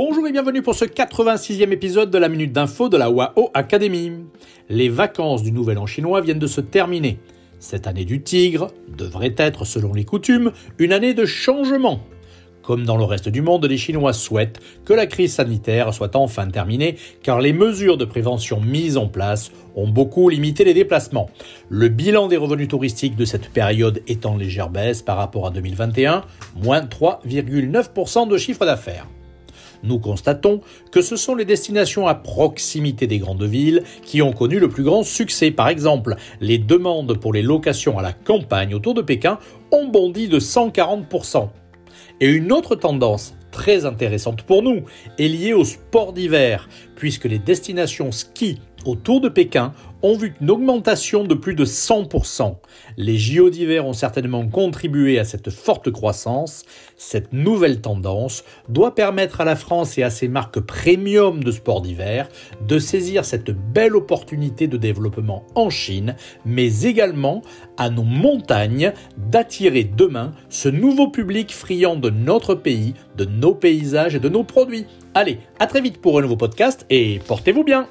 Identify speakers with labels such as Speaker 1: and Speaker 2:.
Speaker 1: Bonjour et bienvenue pour ce 86e épisode de la Minute d'Info de la WAO Academy. Les vacances du Nouvel An chinois viennent de se terminer. Cette année du tigre devrait être, selon les coutumes, une année de changement. Comme dans le reste du monde, les Chinois souhaitent que la crise sanitaire soit enfin terminée car les mesures de prévention mises en place ont beaucoup limité les déplacements. Le bilan des revenus touristiques de cette période est en légère baisse par rapport à 2021, moins 3,9% de chiffre d'affaires. Nous constatons que ce sont les destinations à proximité des grandes villes qui ont connu le plus grand succès. Par exemple, les demandes pour les locations à la campagne autour de Pékin ont bondi de 140%. Et une autre tendance très intéressante pour nous est liée au sport d'hiver, puisque les destinations ski autour de Pékin ont vu une augmentation de plus de 100%. Les JO d'hiver ont certainement contribué à cette forte croissance. Cette nouvelle tendance doit permettre à la France et à ses marques premium de sport d'hiver de saisir cette belle opportunité de développement en Chine, mais également à nos montagnes d'attirer demain ce nouveau public friand de notre pays, de nos paysages et de nos produits. Allez, à très vite pour un nouveau podcast et portez-vous bien